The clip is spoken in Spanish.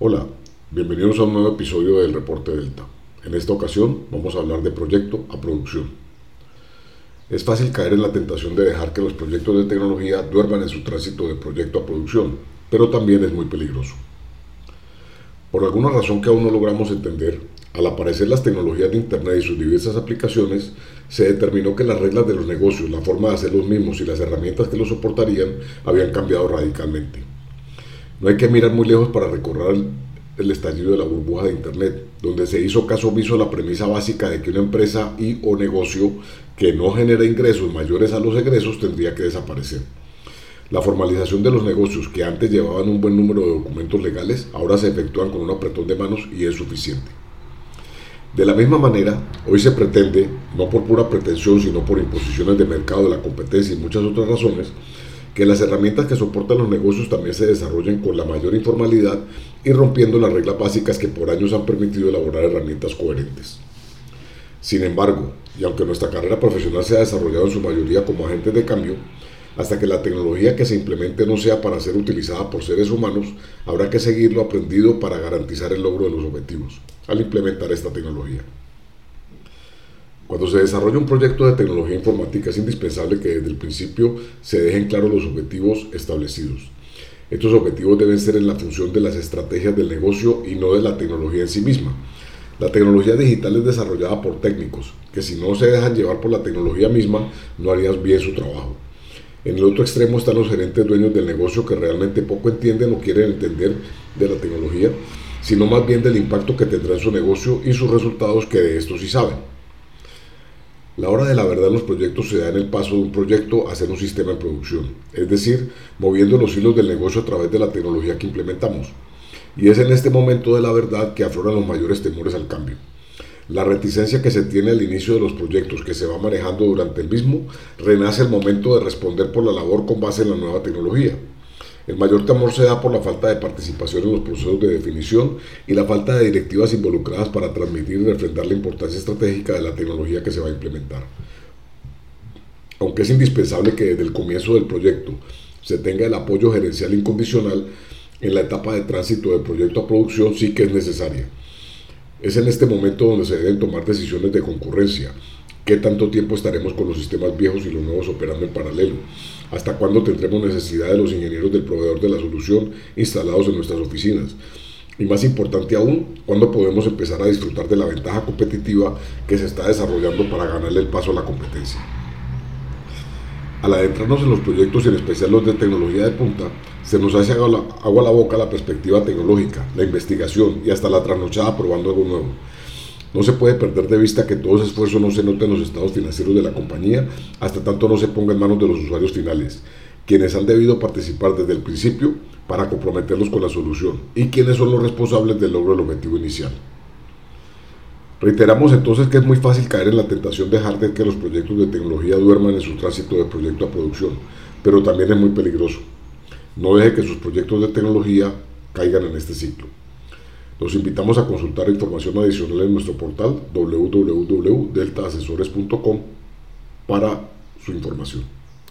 Hola, bienvenidos a un nuevo episodio del Reporte Delta. En esta ocasión vamos a hablar de proyecto a producción. Es fácil caer en la tentación de dejar que los proyectos de tecnología duerman en su tránsito de proyecto a producción, pero también es muy peligroso. Por alguna razón que aún no logramos entender, al aparecer las tecnologías de Internet y sus diversas aplicaciones, se determinó que las reglas de los negocios, la forma de hacer los mismos y las herramientas que los soportarían habían cambiado radicalmente. No hay que mirar muy lejos para recorrer el, estallido de la burbuja de Internet, donde se hizo caso omiso a la premisa básica de que una empresa y o negocio que no genera ingresos mayores a los egresos tendría que desaparecer. La formalización de los negocios que antes llevaban un buen número de documentos legales ahora se efectúan con un apretón de manos y es suficiente. De la misma manera, hoy se pretende, no por pura pretensión, sino por imposiciones de mercado, de la competencia y muchas otras razones, que las herramientas que soportan los negocios también se desarrollen con la mayor informalidad y rompiendo las reglas básicas que por años han permitido elaborar herramientas coherentes. Sin embargo, y aunque nuestra carrera profesional se ha desarrollado en su mayoría como agentes de cambio, hasta que la tecnología que se implemente no sea para ser utilizada por seres humanos, habrá que seguir lo aprendido para garantizar el logro de los objetivos al implementar esta tecnología. Cuando se desarrolla un proyecto de tecnología informática es indispensable que desde el principio se dejen claros los objetivos establecidos. Estos objetivos deben ser en la función de las estrategias del negocio y no de la tecnología en sí misma. La tecnología digital es desarrollada por técnicos, que si no se dejan llevar por la tecnología misma, no harían bien su trabajo. En el otro extremo están los gerentes dueños del negocio que realmente poco entienden o quieren entender de la tecnología, sino más bien del impacto que tendrá en su negocio y sus resultados que de esto sí saben. La hora de la verdad en los proyectos se da en el paso de un proyecto a hacer un sistema en producción, es decir, moviendo los hilos del negocio a través de la tecnología que implementamos. Y es en este momento de la verdad que afloran los mayores temores al cambio. La reticencia que se tiene al inicio de los proyectos que se va manejando durante el mismo, renace el momento de responder por la labor con base en la nueva tecnología. El mayor temor se da por la falta de participación en los procesos de definición y la falta de directivas involucradas para transmitir y refrendar la importancia estratégica de la tecnología que se va a implementar. Aunque es indispensable que desde el comienzo del proyecto se tenga el apoyo gerencial incondicional, en la etapa de tránsito del proyecto a producción sí que es necesaria. Es en este momento donde se deben tomar decisiones de concurrencia, ¿Qué tanto tiempo estaremos con los sistemas viejos y los nuevos operando en paralelo? ¿Hasta cuándo tendremos necesidad de los ingenieros del proveedor de la solución instalados en nuestras oficinas? Y más importante aún, ¿cuándo podemos empezar a disfrutar de la ventaja competitiva que se está desarrollando para ganarle el paso a la competencia? Al adentrarnos en los proyectos y en especial los de tecnología de punta, se nos hace agua a la boca la perspectiva tecnológica, la investigación y hasta la trasnochada probando algo nuevo. No se puede perder de vista que todo ese esfuerzo no se note en los estados financieros de la compañía hasta tanto no se ponga en manos de los usuarios finales, quienes han debido participar desde el principio para comprometerlos con la solución y quienes son los responsables del logro del objetivo inicial. Reiteramos entonces que es muy fácil caer en la tentación de dejar de que los proyectos de tecnología duerman en su tránsito de proyecto a producción, pero también es muy peligroso. No deje que sus proyectos de tecnología caigan en este ciclo. Los invitamos a consultar información adicional en nuestro portal www.deltaasesores.com para su información.